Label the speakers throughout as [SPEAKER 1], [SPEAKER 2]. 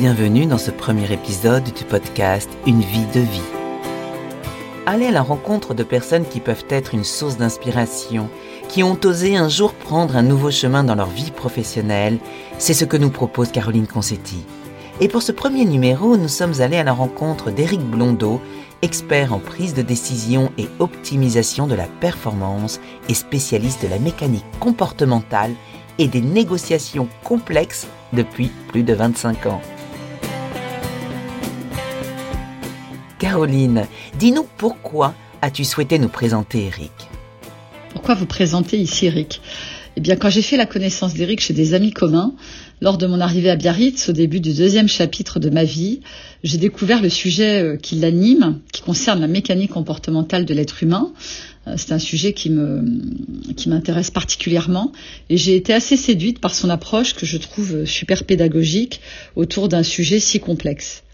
[SPEAKER 1] Bienvenue dans ce premier épisode du podcast Une vie de vie. Allez à la rencontre de personnes qui peuvent être une source d'inspiration, qui ont osé un jour prendre un nouveau chemin dans leur vie professionnelle, c'est ce que nous propose Caroline Concetti. Et pour ce premier numéro, nous sommes allés à la rencontre d'Éric Blondeau, expert en prise de décision et optimisation de la performance et spécialiste de la mécanique comportementale et des négociations complexes depuis plus de 25 ans. Caroline, dis-nous pourquoi as-tu souhaité nous présenter Eric?
[SPEAKER 2] Pourquoi vous présenter ici Eric? Eh bien, quand j'ai fait la connaissance d'Eric chez des amis communs, lors de mon arrivée à Biarritz, au début du deuxième chapitre de ma vie, j'ai découvert le sujet euh, qui l'anime, qui concerne la mécanique comportementale de l'être humain. Euh, c'est un sujet qui qui m'intéresse particulièrement et j'ai été assez séduite par son approche que je trouve super pédagogique autour d'un sujet si complexe.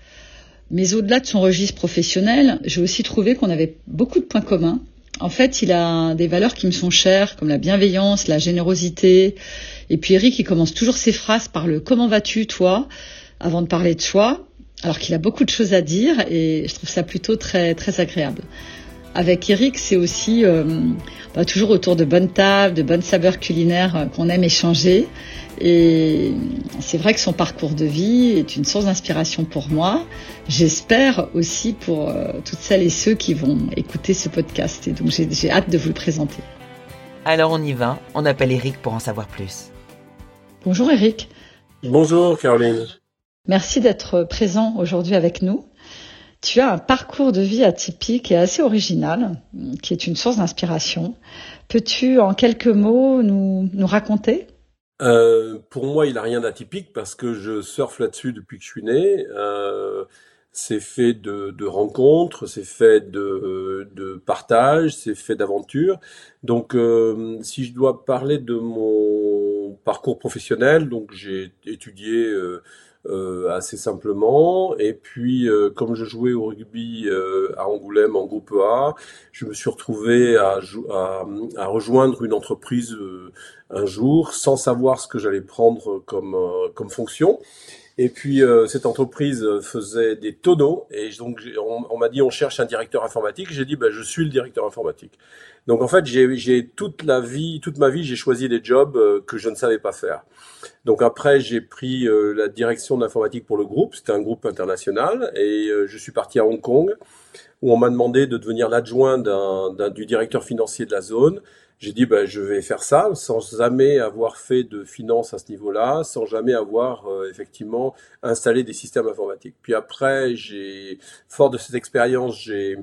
[SPEAKER 2] Mais au-delà de son registre professionnel, j'ai aussi trouvé qu'on avait beaucoup de points communs. En fait, il a des valeurs qui me sont chères, comme la bienveillance, la générosité. Et puis Eric, il commence toujours ses phrases par le comment vas-tu, toi, avant de parler de soi, alors qu'il a beaucoup de choses à dire et je trouve ça plutôt très, très agréable. Avec Eric, c'est aussi euh, bah, toujours autour de bonnes tables, de bonnes saveurs culinaires euh, qu'on aime échanger. Et c'est vrai que son parcours de vie est une source d'inspiration pour moi. J'espère aussi pour euh, toutes celles et ceux qui vont écouter ce podcast. Et donc j'ai hâte de vous le présenter.
[SPEAKER 1] Alors on y va, on appelle Eric pour en savoir plus.
[SPEAKER 2] Bonjour Eric.
[SPEAKER 3] Bonjour Caroline.
[SPEAKER 2] Merci d'être présent aujourd'hui avec nous. Tu as un parcours de vie atypique et assez original, qui est une source d'inspiration. Peux-tu en quelques mots nous, nous raconter?
[SPEAKER 3] Euh, pour moi, il n'a rien d'atypique parce que je surfe là-dessus depuis que je suis né. Euh, c'est fait de, rencontres, c'est fait de, de partage, c'est fait d'aventures. Donc, euh, si je dois parler de mon parcours professionnel, donc j'ai étudié euh, euh, assez simplement. Et puis, euh, comme je jouais au rugby euh, à Angoulême en groupe A, je me suis retrouvé à, à, à rejoindre une entreprise un jour sans savoir ce que j'allais prendre comme, comme fonction. Et puis cette entreprise faisait des tonneaux et donc on, m'a dit on cherche un directeur informatique. J'ai dit ben, je suis le directeur informatique. Donc en fait j'ai toute la vie, toute ma vie j'ai choisi des jobs que je ne savais pas faire. Donc après, j'ai pris euh, la direction de l'informatique pour le groupe. C'était un groupe international et euh, je suis parti à Hong Kong où on m'a demandé de devenir l'adjoint du directeur financier de la zone. J'ai dit, ben, je vais faire ça sans jamais avoir fait de finance à ce niveau-là, sans jamais avoir euh, effectivement installé des systèmes informatiques. Puis après, j'ai, fort de cette expérience, j'ai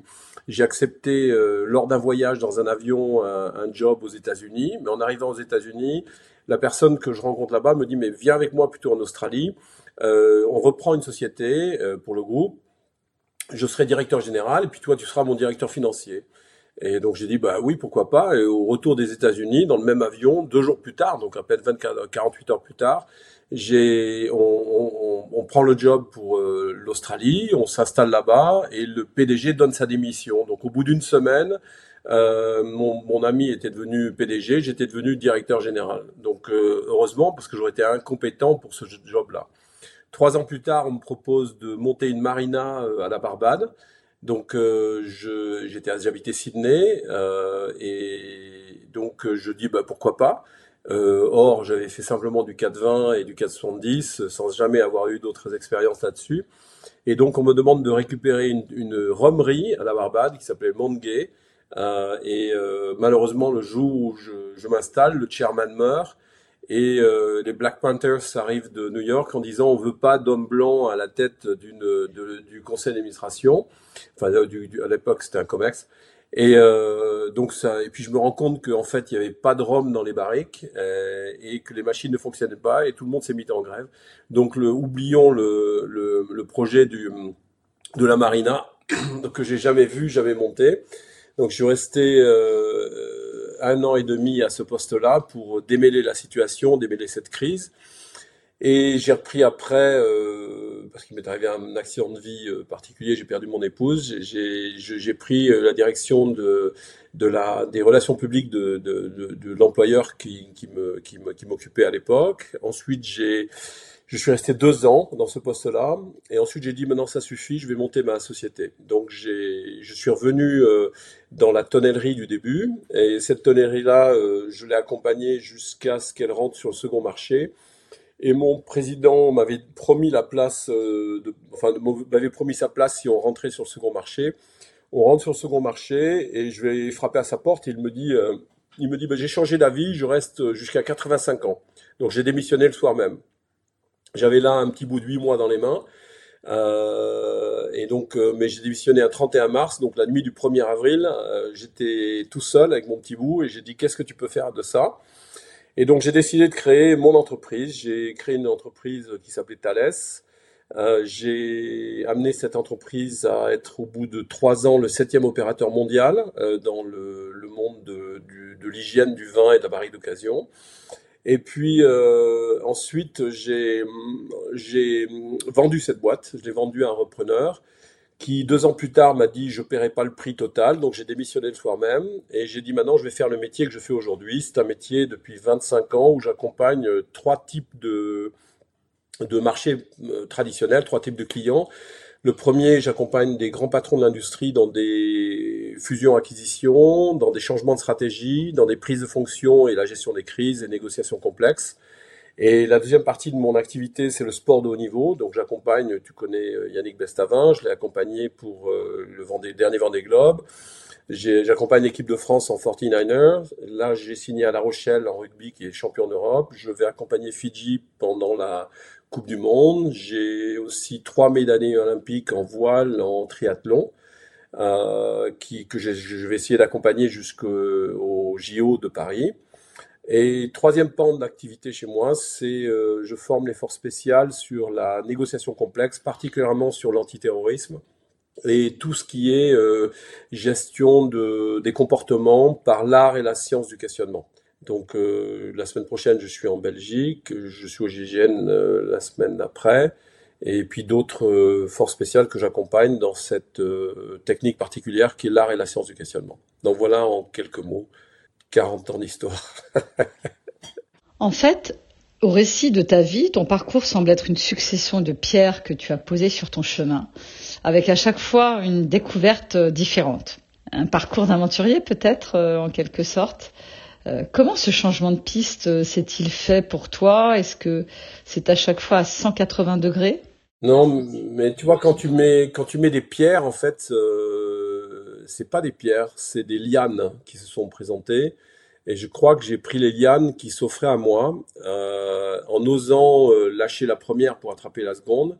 [SPEAKER 3] j'ai accepté lors d'un voyage dans un avion un, un job aux États-Unis. Mais en arrivant aux États-Unis, la personne que je rencontre là-bas me dit mais viens avec moi plutôt en Australie. Euh, on reprend une société euh, pour le groupe. Je serai directeur général et puis toi tu seras mon directeur financier. Et donc j'ai dit bah oui pourquoi pas. Et au retour des États-Unis dans le même avion deux jours plus tard donc à peine 24 48 heures plus tard j'ai on, on, on, prend le job pour euh, l'Australie, on s'installe là-bas et le PDG donne sa démission. Donc au bout d'une semaine euh, mon, mon, ami était devenu PDG, j'étais devenu directeur général. Donc euh, heureusement, parce que j'aurais été incompétent pour ce job-là. Trois ans plus tard, on me propose de monter une marina euh, à la Barbade. Donc je, j'étais, j'habitais Sydney et donc je dis bah pourquoi pas. or, j'avais fait simplement du 420 et du 470 sans jamais avoir eu d'autres expériences là-dessus. Et donc, on me demande de récupérer une, une romerie à la Barbade qui s'appelait Montgay, euh, et euh, malheureusement, le jour où je, je m'installe, le chairman meurt. Et euh, les Black Panthers arrivent de New York en disant on veut pas d'homme blanc à la tête d'une du conseil d'administration. Enfin, du, du, à l'époque c'était un Comex. Et euh, donc ça, et puis je me rends compte qu'en fait il y avait pas de rhum dans les barriques euh, et que les machines ne fonctionnaient pas et tout le monde s'est mis en grève. Donc le, oublions le, le, le projet du de la marina que j'ai jamais vu, jamais monté. Donc je suis resté euh, un an et demi à ce poste-là pour démêler la situation, démêler cette crise. Et j'ai repris après, euh, parce qu'il m'est arrivé un accident de vie particulier, j'ai perdu mon épouse, j'ai pris la direction de, la, des relations publiques de, de, de, de l'employeur qui, qui m'occupait qui à l'époque. Ensuite, j'ai je suis resté deux ans dans ce poste-là, et ensuite j'ai dit maintenant ça suffit, je vais monter ma société. Donc je suis revenu euh, dans la tonnellerie du début, et cette tonnellerie-là, euh, je l'ai accompagnée jusqu'à ce qu'elle rentre sur le second marché. Et mon président m'avait promis la place, euh, enfin m'avait promis sa place si on rentrait sur le second marché. On rentre sur le second marché et je vais frapper à sa porte et il me dit, il me dit, ben, j'ai changé d'avis, je reste jusqu'à 85 ans. Donc j'ai démissionné le soir même. J'avais là un petit bout de huit mois dans les mains. Euh, et donc, euh, mais j'ai démissionné un 31 mars, donc la nuit du 1er avril, euh, j'étais tout seul avec mon petit bout et j'ai dit qu'est-ce que tu peux faire de ça? Et donc j'ai décidé de créer mon entreprise. J'ai créé une entreprise qui s'appelait Thales. j'ai amené cette entreprise à être au bout de trois ans le septième opérateur mondial dans le, le monde de, de l'hygiène du vin et de la barrique d'occasion. Et puis euh, ensuite, j'ai vendu cette boîte. Je l'ai vendue à un repreneur qui, deux ans plus tard, m'a dit je ne paierai pas le prix total. Donc j'ai démissionné le soir même et j'ai dit maintenant je vais faire le métier que je fais aujourd'hui. C'est un métier depuis 25 ans où j'accompagne trois types de, de marchés euh, traditionnels, trois types de clients. Le premier, j'accompagne des grands patrons de l'industrie dans des fusions-acquisitions, dans des changements de stratégie, dans des prises de fonction et la gestion des crises et négociations complexes. Et la deuxième partie de mon activité, c'est le sport de haut niveau. Donc j'accompagne, tu connais euh, Yannick Bestavin, je l'ai accompagné pour euh, le dernier Vendée Globe. J'accompagne l'équipe de France en 49ers. Là, j'ai signé à La Rochelle en rugby, qui est champion d'Europe. Je vais accompagner Fidji pendant la Coupe du Monde. J'ai aussi trois médailles olympiques en voile, en triathlon, euh, qui, que je, vais essayer d'accompagner jusqu'au JO de Paris. Et troisième pan d'activité chez moi, c'est euh, je forme les forces spéciales sur la négociation complexe, particulièrement sur l'antiterrorisme et tout ce qui est euh, gestion de, des comportements par l'art et la science du questionnement. Donc euh, la semaine prochaine, je suis en Belgique, je suis au GIGN la semaine d'après, et puis d'autres euh, forces spéciales que j'accompagne dans cette technique particulière qui est l'art et la science du questionnement. Donc voilà en quelques mots, 40 ans d'histoire.
[SPEAKER 2] en fait, au récit de ta vie, ton parcours semble être une succession de pierres que tu as posées sur ton chemin, avec à chaque fois une découverte différente. Un parcours d'aventurier peut-être, en quelque sorte. Euh, comment ce changement de piste euh, s'est-il fait pour toi? Est-ce que c'est à chaque fois à 180 degrés?
[SPEAKER 3] Non, mais tu vois, quand tu mets, quand des pierres, en fait, euh, c'est pas des pierres, c'est des lianes qui se sont présentées. Et je crois que j'ai pris les lianes qui s'offraient à moi euh, en osant lâcher la première pour attraper la seconde.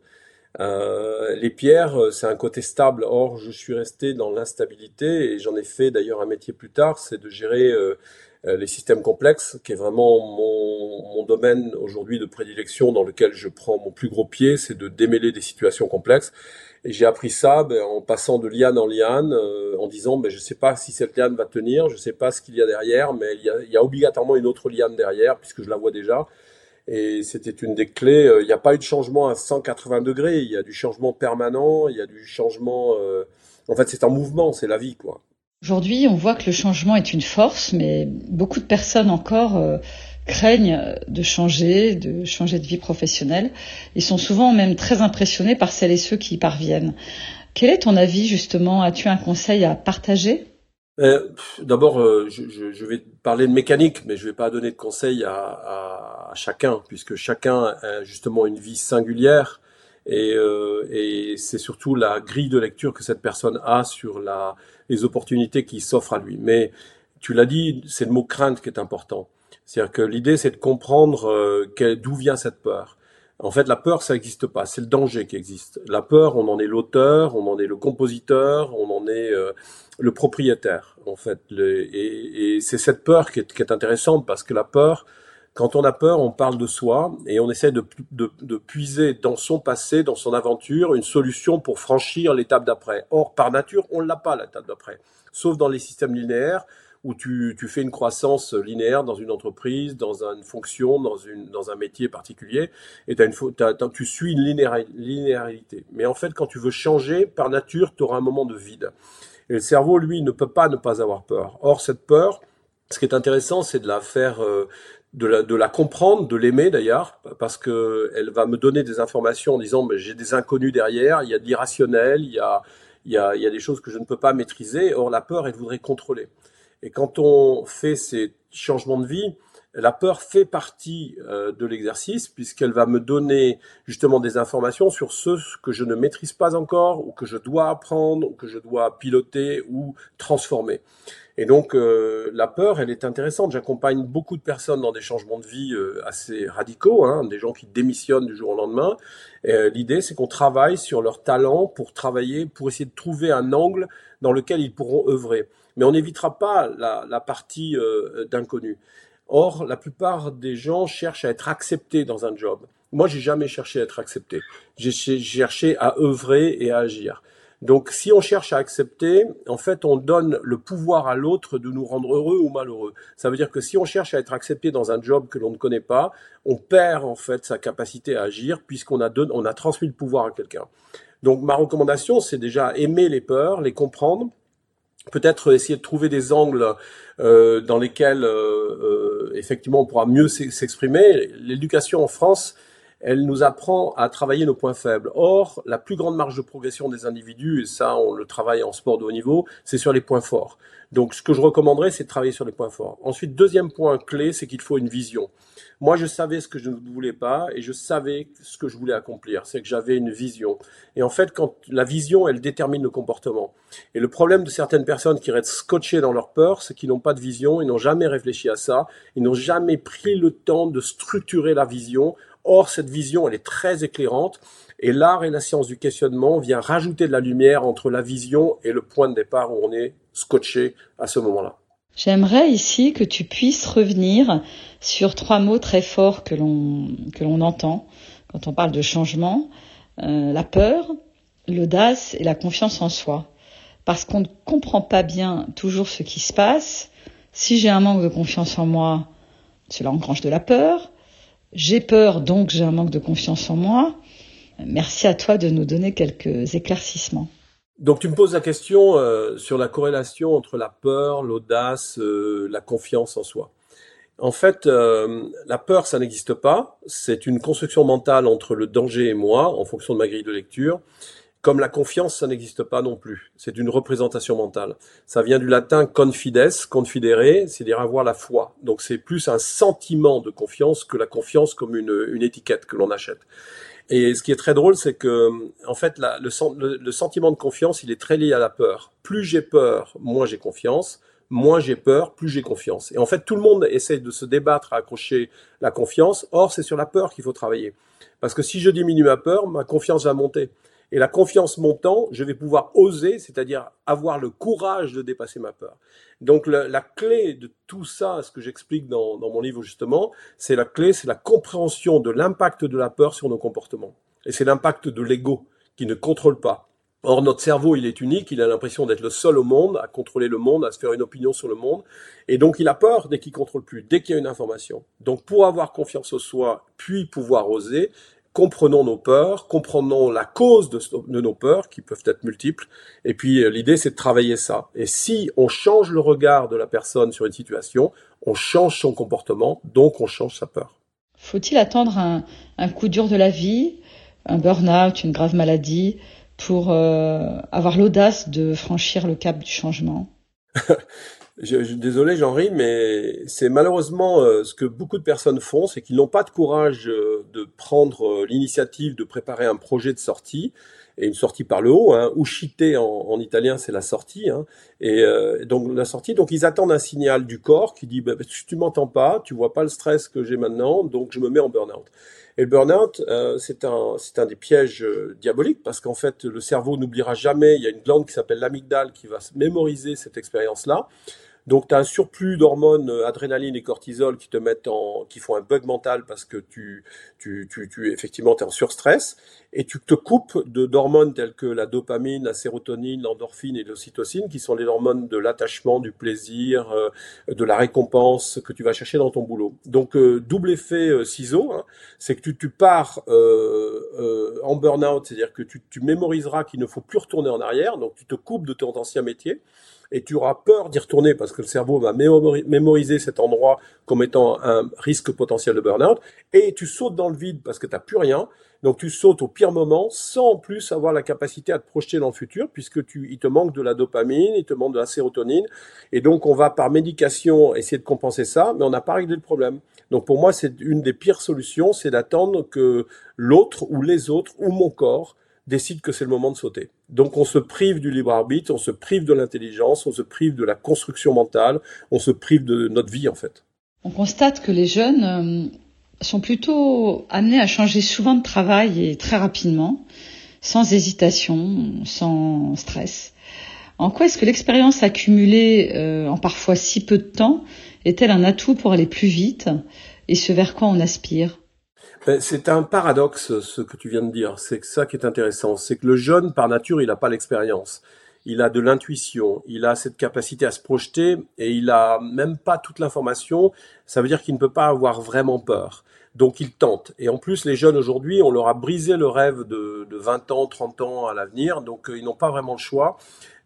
[SPEAKER 3] Les pierres, c'est un côté stable. Or, je suis resté dans l'instabilité et j'en ai fait d'ailleurs un métier plus tard, c'est de gérer les systèmes complexes, qui est vraiment mon, mon domaine aujourd'hui de prédilection dans lequel je prends mon plus gros pied, c'est de démêler des situations complexes. Et j'ai appris ça ben, en passant de liane en liane, euh, en disant ben, je ne sais pas si cette liane va tenir, je ne sais pas ce qu'il y a derrière, mais il y a, il y a, obligatoirement une autre liane derrière, puisque je la vois déjà. Et c'était une des clés. Euh, il n'y a pas eu de changement à 180 degrés, il y a du changement permanent, il y a du changement... en fait, c'est un mouvement, c'est la vie, quoi.
[SPEAKER 2] Aujourd'hui, on voit que le changement est une force, mais beaucoup de personnes encore euh, craignent de changer, de changer de vie professionnelle. Ils sont souvent même très impressionnés par celles et ceux qui y parviennent. Quel est ton avis justement? As-tu un conseil à partager?
[SPEAKER 3] Euh, D'abord, euh, je, vais parler de mécanique, mais je ne vais pas donner de conseils à, chacun, puisque chacun a justement une vie singulière. Et, et c'est surtout la grille de lecture que cette personne a sur la, les opportunités qui s'offrent à lui. Mais tu l'as dit, c'est le mot crainte qui est important. C'est-à-dire que l'idée, c'est de comprendre euh, d'où vient cette peur. En fait, la peur, ça n'existe pas. C'est le danger qui existe. La peur, on en est l'auteur, on en est le compositeur, on en est euh, le propriétaire. En fait, et, et c'est cette peur qui est, qui est, intéressante parce que la peur, quand on a peur, on parle de soi et on essaie de, de, de puiser dans son passé, dans son aventure, une solution pour franchir l'étape d'après. Or, par nature, on ne l'a pas l'étape d'après. Sauf dans les systèmes linéaires où tu, tu fais une croissance linéaire dans une entreprise, dans une fonction, dans, une, dans un métier particulier, et as une, tu suis une linéarité. Mais en fait, quand tu veux changer, par nature, tu auras un moment de vide. Et le cerveau, lui, ne peut pas ne pas avoir peur. Or, cette peur, ce qui est intéressant, c'est de la faire, euh, de, la, de la comprendre, de l'aimer d'ailleurs, parce que elle va me donner des informations en disant, mais j'ai des inconnus derrière, il y a de l'irrationnel, il y a, il y, a, il y a des choses que je ne peux pas maîtriser. Or, la peur, elle voudrait contrôler. Et quand on fait ces changements de vie, la peur fait partie euh, de l'exercice puisqu'elle va me donner justement des informations sur ce que je ne maîtrise pas encore ou que je dois apprendre ou que je dois piloter ou transformer. Et donc euh, la peur, elle est intéressante. J'accompagne beaucoup de personnes dans des changements de vie euh, assez radicaux, hein, des gens qui démissionnent du jour au lendemain. L'idée, c'est qu'on travaille sur leur talent pour travailler, pour essayer de trouver un angle dans lequel ils pourront œuvrer. Mais on n'évitera pas la, la partie d'inconnu. Or, la plupart des gens cherchent à être acceptés dans un job. Moi, j'ai jamais cherché à être accepté. J'ai cherché à œuvrer et à agir. Donc, si on cherche à accepter, en fait, on donne le pouvoir à l'autre de nous rendre heureux ou malheureux. Ça veut dire que si on cherche à être accepté dans un job que l'on ne connaît pas, on perd en fait sa capacité à agir puisqu'on a, transmis le pouvoir à quelqu'un. Donc, ma recommandation, c'est déjà aimer les peurs, les comprendre, peut-être essayer de trouver des angles euh, dans lesquels euh, euh, effectivement on pourra mieux s'exprimer. L'éducation en France, elle nous apprend à travailler nos points faibles. Or, la plus grande marge de progression des individus, et ça on le travaille en sport de haut niveau, c'est sur les points forts. Donc ce que je recommanderais, c'est de travailler sur les points forts. Ensuite, deuxième point clé, c'est qu'il faut une vision. Moi, je savais ce que je ne voulais pas et je savais ce que je voulais accomplir. C'est que j'avais une vision. Et en fait, quand la vision, elle détermine le comportement. Et le problème de certaines personnes qui restent scotchées dans leur peur, c'est qu'ils n'ont pas de vision, ils n'ont jamais réfléchi à ça, ils n'ont jamais pris le temps de structurer la vision. Or, cette vision, elle est très éclairante. Et l'art et la science du questionnement vient rajouter de la lumière entre la vision et le point de départ où on est scotché à ce moment-là.
[SPEAKER 2] J'aimerais ici que tu puisses revenir sur trois mots très forts que l'on que l'on entend quand on parle de changement euh, la peur, l'audace et la confiance en soi. Parce qu'on ne comprend pas bien toujours ce qui se passe. Si j'ai un manque de confiance en moi, cela engrange de la peur. J'ai peur, donc j'ai un manque de confiance en moi. Merci à toi de nous donner quelques éclaircissements.
[SPEAKER 3] Donc tu me poses la question euh, sur la corrélation entre la peur, l'audace, euh, la confiance en soi. En fait, euh, la peur, ça n'existe pas. C'est une construction mentale entre le danger et moi, en fonction de ma grille de lecture. Comme la confiance, ça n'existe pas non plus. C'est une représentation mentale. Ça vient du latin confides, confidere, c'est-à-dire avoir la foi. Donc c'est plus un sentiment de confiance que la confiance comme une, une étiquette que l'on achète. Et ce qui est très drôle, c'est que en fait, le, sentiment de confiance, il est très lié à la peur. Plus j'ai peur, moins j'ai confiance. Moins j'ai peur, plus j'ai confiance. Et en fait, tout le monde essaie de se débattre à accrocher la confiance. Or, c'est sur la peur qu'il faut travailler. Parce que si je diminue ma peur, ma confiance va monter. Et la confiance montant, je vais pouvoir oser, c'est-à-dire avoir le courage de dépasser ma peur. Donc la, clé de tout ça, ce que j'explique dans, mon livre justement, c'est la clé, c'est la compréhension de l'impact de la peur sur nos comportements. Et c'est l'impact de l'ego qui ne contrôle pas. Or, notre cerveau, il est unique, il a l'impression d'être le seul au monde, à contrôler le monde, à se faire une opinion sur le monde. Et donc, il a peur dès qu'il contrôle plus, dès qu'il y a une information. Donc, pour avoir confiance en soi, puis pouvoir oser, comprenons nos peurs, comprenons la cause de, nos peurs, qui peuvent être multiples, et puis euh, l'idée c'est de travailler ça. Et si on change le regard de la personne sur une situation, on change son comportement, donc on change sa peur.
[SPEAKER 2] Faut-il attendre un, coup dur de la vie, un burn-out, une grave maladie, pour euh, avoir l'audace de franchir le cap du changement?
[SPEAKER 3] je, je, désolé, j'en ris, mais c'est malheureusement euh, ce que beaucoup de personnes font, c'est qu'ils n'ont pas de courage euh, de prendre euh, l'initiative de préparer un projet de sortie et une sortie par le haut. Hein. Uscite en, en italien, c'est la sortie. Hein. Et donc la sortie, donc ils attendent un signal du corps qui dit bah, tu m'entends pas, tu vois pas le stress que j'ai maintenant, donc je me mets en burn-out. Et le burn-out, euh, c'est un, c'est un des pièges diaboliques parce qu'en fait, le cerveau n'oubliera jamais. Il y a une glande qui s'appelle l'amygdale qui va mémoriser cette expérience-là. Donc tu as un surplus d'hormones euh, adrénaline et cortisol qui te mettent en qui font un bug mental parce que tu tu tu, tu effectivement es en surstress et tu te coupes de d'hormones telles que la dopamine, la sérotonine, l'endorphine et l'ocytocine qui sont les hormones de l'attachement, du plaisir, euh, de la récompense que tu vas chercher dans ton boulot. Donc euh, double effet ciseau, hein, c'est que tu, tu pars en burn-out, c'est-à-dire que tu, tu mémoriseras qu'il ne faut plus retourner en arrière, donc tu te coupes de ton ancien métier et tu auras peur d'y retourner parce que le cerveau va mémoriser cet endroit comme étant un risque potentiel de burn-out et tu sautes dans le vide parce que tu n'as plus rien. Donc tu sautes au pire moment sans en plus avoir la capacité à te projeter dans le futur puisque tu, il te manque de la dopamine, il te manque de la sérotonine et donc on va par médication essayer de compenser ça, mais on n'a pas réglé le problème. Donc pour moi c'est une des pires solutions, c'est d'attendre que l'autre ou les autres ou mon corps décide que c'est le moment de sauter. Donc on se prive du libre arbitre, on se prive de l'intelligence, on se prive de la construction mentale, on se prive de notre vie en fait.
[SPEAKER 2] On constate que les jeunes euh, sont plutôt amenés à changer souvent de travail et très rapidement, sans hésitation, sans stress. En quoi est-ce que l'expérience accumulée euh, en parfois si peu de temps est-elle un atout pour aller plus vite? Et ce vers quoi on aspire?
[SPEAKER 3] C'est un paradoxe ce que tu viens de dire. C'est ça qui est intéressant. C'est que le jeune, par nature, il n'a pas l'expérience. Il a de l'intuition, il a cette capacité à se projeter et il a même pas toute l'information. Ça veut dire qu'il ne peut pas avoir vraiment peur. Donc il tente. Et en plus, les jeunes aujourd'hui, on leur a brisé le rêve de, de 20 ans, 30 ans à l'avenir. Donc euh, ils n'ont pas vraiment le choix.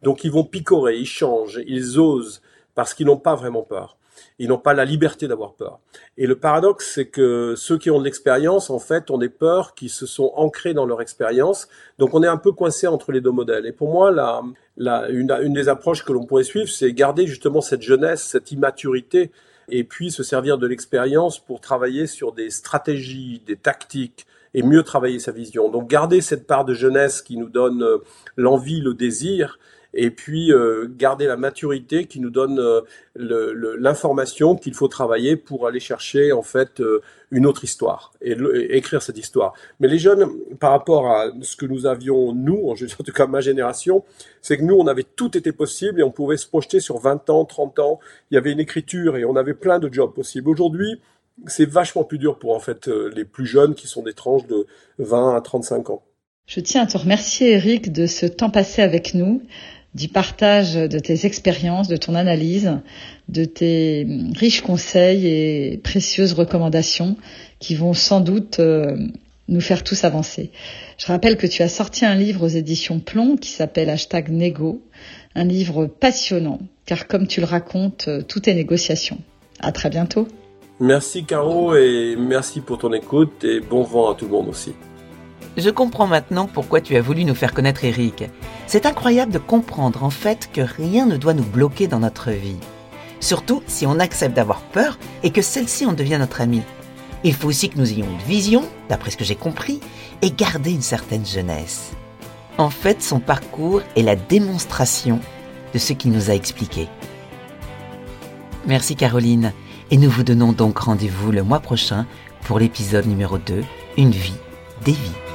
[SPEAKER 3] Donc ils vont picorer, ils changent, ils osent parce qu'ils n'ont pas vraiment peur ils n'ont pas la liberté d'avoir peur. Et le paradoxe, c'est que ceux qui ont de l'expérience, en fait, ont des peurs qui se sont ancrées dans leur expérience. Donc on est un peu coincé entre les deux modèles. Et pour moi, la, la, une, une des approches que l'on pourrait suivre, c'est garder justement cette jeunesse, cette immaturité, et puis se servir de l'expérience pour travailler sur des stratégies, des tactiques, et mieux travailler sa vision. Donc garder cette part de jeunesse qui nous donne euh, l'envie, le désir, et puis euh, garder la maturité qui nous donne euh, l'information qu'il faut travailler pour aller chercher en fait euh, une autre histoire et, écrire cette histoire. Mais les jeunes, par rapport à ce que nous avions nous, en, tout cas ma génération, c'est que nous on avait tout été possible et on pouvait se projeter sur 20 ans, 30 ans. Il y avait une écriture et on avait plein de jobs possibles. Aujourd'hui, c'est vachement plus dur pour en fait les plus jeunes qui sont des tranches de 20 à 35 ans.
[SPEAKER 2] Je tiens à te remercier Eric de ce temps passé avec nous du partage de tes expériences, de ton analyse, de tes riches conseils et précieuses recommandations qui vont sans doute euh, nous faire tous avancer. Je rappelle que tu as sorti un livre aux éditions Plomb qui s'appelle Hashtag Négo, un livre passionnant, car comme tu le racontes, euh, tout est négociation. À très bientôt.
[SPEAKER 3] Merci Caro et merci pour ton écoute et bon vent à tout le monde aussi.
[SPEAKER 1] Je comprends maintenant pourquoi tu as voulu nous faire connaître Eric. C'est incroyable de comprendre en fait que rien ne doit nous bloquer dans notre vie. Surtout si on accepte d'avoir peur et que celle-ci en devient notre amie. Il faut aussi que nous ayons une vision, d'après ce que j'ai compris, et garder une certaine jeunesse. En fait, son parcours est la démonstration de ce qu'il nous a expliqué. Merci Caroline, et nous vous donnons donc rendez-vous le mois prochain pour l'épisode numéro 2, Une vie, des vies.